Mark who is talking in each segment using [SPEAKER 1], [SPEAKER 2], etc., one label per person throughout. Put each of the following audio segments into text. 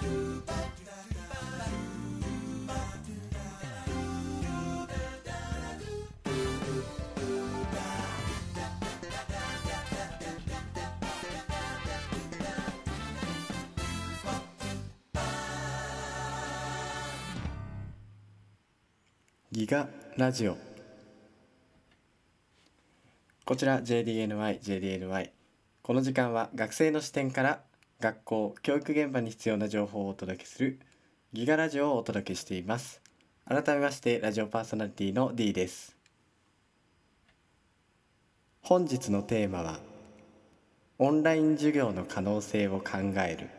[SPEAKER 1] ギガラジオ。こちら JDNY JDNY この時間は学生の視点から学校教育現場に必要な情報をお届けするギガラジオをお届けしています。改めましてラジオパーソナリティの D です。本日のテーマはオンライン授業の可能性を考える。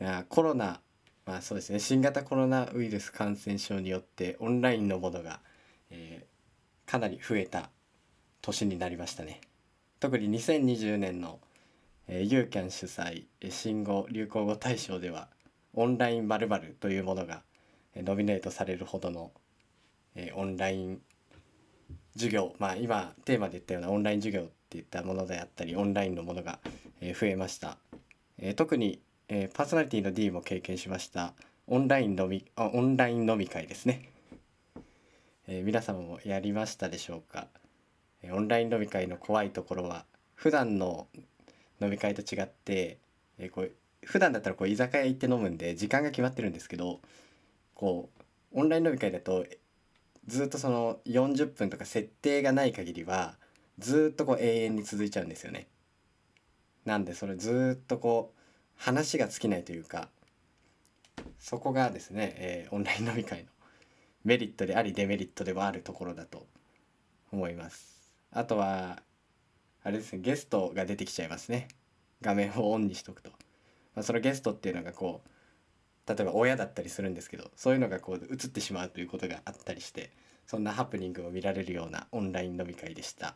[SPEAKER 1] いやコロナまあそうですね。新型コロナウイルス感染症によってオンラインのものが、えー、かなり増えた年になりましたね。特に2020年の、えー、ユーキャン主催新語・流行語大賞ではオンライン〇〇というものが、えー、ノミネートされるほどの、えー、オンライン授業まあ今テーマで言ったようなオンライン授業っていったものであったりオンラインのものが、えー、増えました、えー、特にえー、パーソナリティの D も経験しましたオンライン飲みあオンライン飲み会ですね、えー、皆様もやりましたでしょうか、オンライン飲み会の怖いところは普段の飲み会と違って、えー、こう普段だったらこう居酒屋行って飲むんで時間が決まってるんですけどこうオンライン飲み会だとずっとその40分とか設定がない限りはずっとこう永遠に続いちゃうんですよね。なんでそれずっとこう話が尽きないというかそこがですね、えー、オンライン飲み会のメリットでありデメリットではあるところだと思いますあとはあれですねゲストが出てきちゃいますね。画面をオンにしとくと、まあ、そのゲストっていうのがこう例えば親だったりするんですけどそういうのがこう映ってしまうということがあったりしてそんなハプニングを見られるようなオンライン飲み会でした。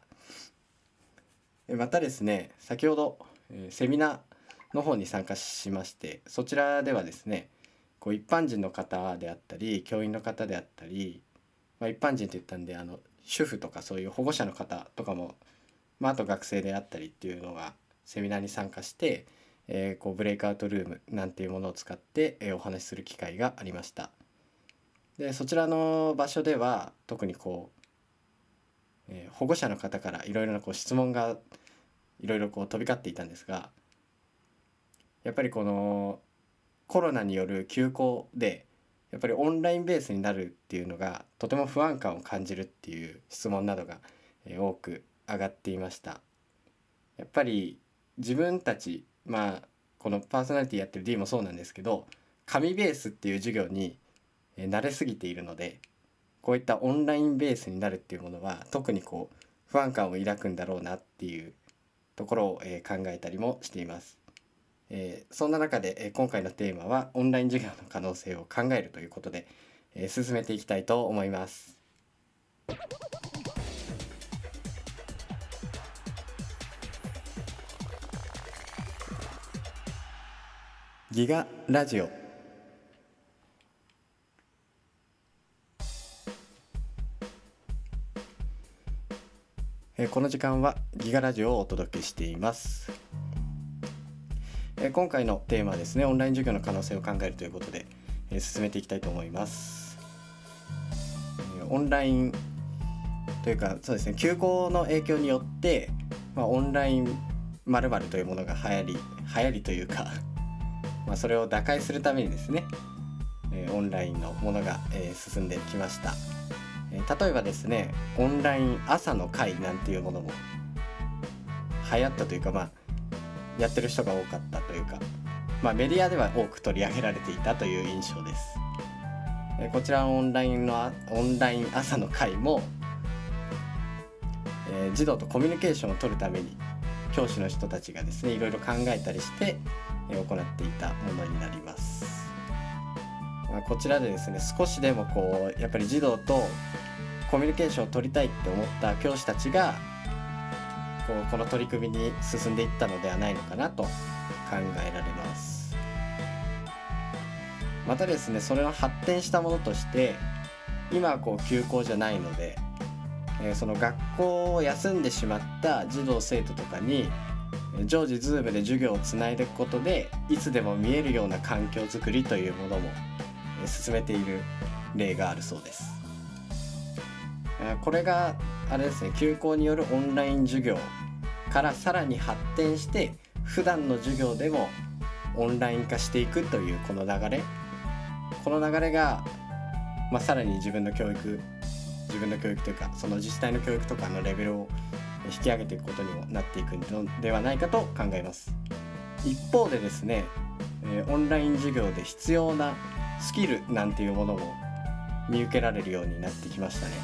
[SPEAKER 1] またですね先ほど、えー、セミナーの方に参加しましてそちらではですねこう一般人の方であったり教員の方であったり、まあ、一般人って言ったんであの主婦とかそういう保護者の方とかも、まあ、あと学生であったりっていうのがセミナーに参加して、えー、こうブレイクアウトルームなんていうものを使って、えー、お話しする機会がありました。でそちらの場所では特にこう、えー、保護者の方からいろいろなこう質問がいろいろこう飛び交っていたんですがやっぱりこのコロナによる休校でやっぱりオンラインベースになるっていうのがとても不安感を感じるっていう質問などが多く上がっていましたやっぱり自分たちまあこのパーソナリティやってる D もそうなんですけど紙ベースっていう授業に慣れすぎているのでこういったオンラインベースになるっていうものは特にこう不安感を抱くんだろうなっていうところを考えたりもしています。えー、そんな中で、えー、今回のテーマはオンライン授業の可能性を考えるということで、えー、進めていきたいと思います。ギガラジオこの時間はギガラジオをお届けしていますえ今回のテーマですねオンライン授業の可能性を考えるということで、え進めていきたいと思います、えオンラインというかそうですね休校の影響によって、まあ、オンラインまるというものが流行り流行りというか まそれを打開するためにですね、えオンラインのものが、え進んできました、え例えばですねオンライン朝の会なんていうものも流行ったというかまあやってる人が多かったというか、まあ、メディアでは多く取り上げられていたという印象です。えこちらのオンラインのオンライン朝の会も、えー、児童とコミュニケーションを取るために教師の人たちがですねいろいろ考えたりして、え、行っていたものになります。まあ、こちらでですね少しでもこうやっぱり児童とコミュニケーションを取りたいって思った教師たちがこうこの取り組みに進んでいったのではないのかなと考えられます。またですねそれの発展したものとして今はこう休校じゃないので、えー、その学校を休んでしまった児童生徒とかに常時 Zoom で授業をつないでいくことでいつでも見えるような環境づくりというものも進めている例があるそうです。これがあれですね休校によるオンライン授業からさらに発展して普段の授業でもオンライン化していくというこの流れ。この流れが、まあ、さらに自分の教育自分の教育というかその自治体の教育とかのレベルを引き上げていくことにもなっていくのではないかと考えます。一方でですね、オンライン授業で必要なスキルなんていうものも見受けられるようになってきましたね、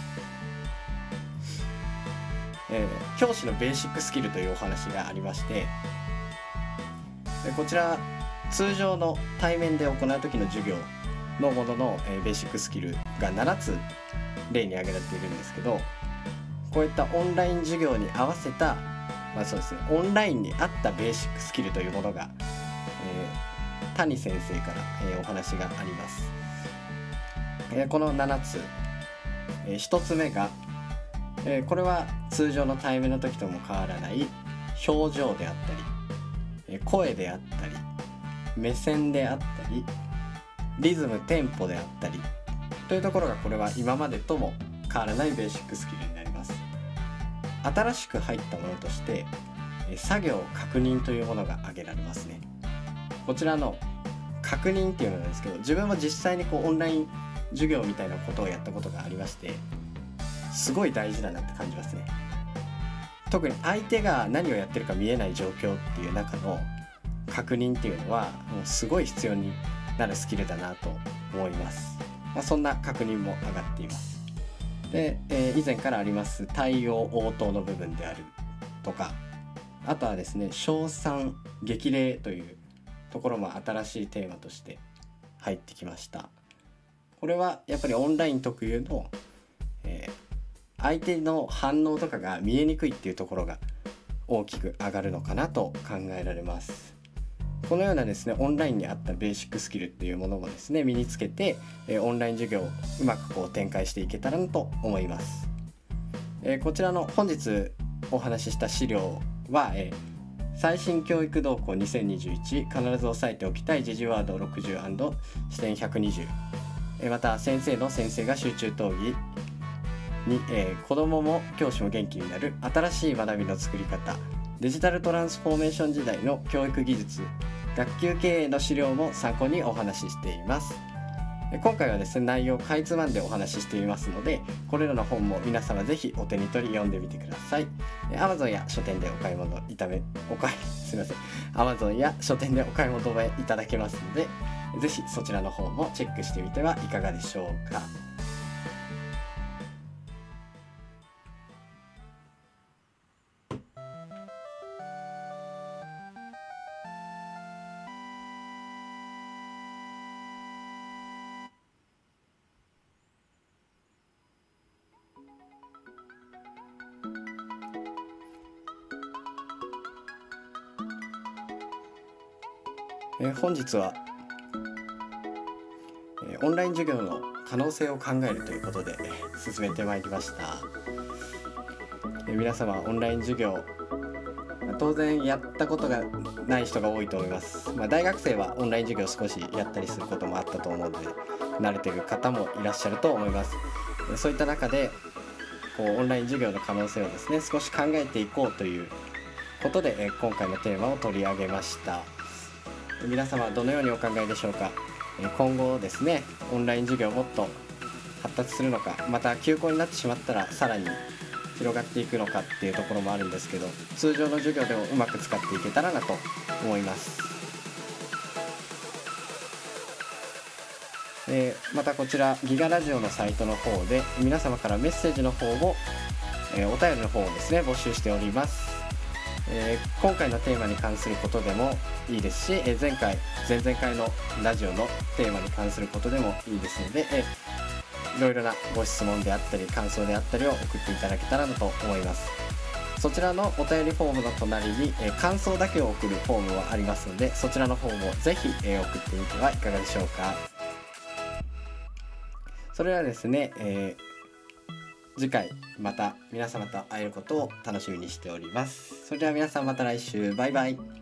[SPEAKER 1] えー、教師のベーシックスキルというお話がありましてこちら通常の対面で行う時の授業のものの、えー、ベーシックスキルが7つ例に挙げられているんですけどこういったオンライン授業に合わせた、まあ、そうですねオンラインに合ったベーシックスキルというものが、えー、谷先生から、えー、お話があります。えー、この7つ、えー、1つ目が、えー、これは通常の対面の時とも変わらない表情であったり、えー、声であったり目線であったりリズムテンポであったりというところがこれは今までとも変わらないベーシックスキルになります。新しく入ったものとして作業確認というものが挙げられますね。こちらの確認っていうのなんですけど自分も実際にこうオンライン授業みたいなことをやったことがありましてすごい大事だなって感じますね。特に相手が何をやってるか見えない状況っていう中の確認っていうのはもうすごい必要になるスキルだなと思います、まあ、そんな確認も上がっています。で、えー、以前からあります対応応答の部分であるとかあとはですね称賛激励というところも新しいテーマとして入ってきました。これはやっぱりオンライン特有の、えー、相手の反応とかが見えにくいっていうところが大きく上がるのかなと考えられます。このようなですねオンラインにあったベーシックスキルっていうものもですね身につけて、えオンライン授業をうまくこう展開していけたらなと思います、えこちらの本日お話しした資料は、え最新教育動向2021必ず押さえておきたい時事ワード60視点120また先生の先生が集中討議。に、えー、子どもも教師も元気になる新しい学びの作り方デジタルトランスフォーメーション時代の教育技術学級経営の資料も参考にお話ししています。今回はですね内容をかいつまんでお話ししていますのでこれらの本も皆様ぜひお手に取り読んでみてください。Amazon や書店でお買い物いためお買い すみません。Amazon や書店でお買い求めいただけますのでぜひそちらの方もチェックしてみてはいかがでしょうか。え、本日は、え、オンライン授業の可能性を考えるということで、進めてまいりました、え、皆様オンライン授業当然やったことがない人が多いと思います、まあ、大学生はオンライン授業少しやったりすることもあったと思うので慣れてる方もいらっしゃると思います。そういった中でこうオンライン授業の可能性をですね少し考えていこうということで、今回のテーマを取り上げました。皆様どのようにお考えでしょうか？今後ですねオンライン授業もっと発達するのかまた休校になってしまったらさらに広がっていくのかっていうところもあるんですけど通常の授業でもうまく使っていけたらなと思います。えー、またこちらギガラジオのサイトの方で皆様からメッセージの方を、え、お便りの方をですね募集しておりますえー、今回のテーマに関することでもいいですし、えー、前回前々回のラジオのテーマに関することでもいいですので、えー、いろいろなご質問であったり感想であったりを送っていただけたらなと思います。そちらのお便りフォームの隣に、え感想だけを送るフォームはありますのでそちらの方もぜひ、え送ってみてはいかがでしょうか。それはですね、え次回また皆様と会えることを楽しみにしております。それでは皆さんまた来週。バイバイ。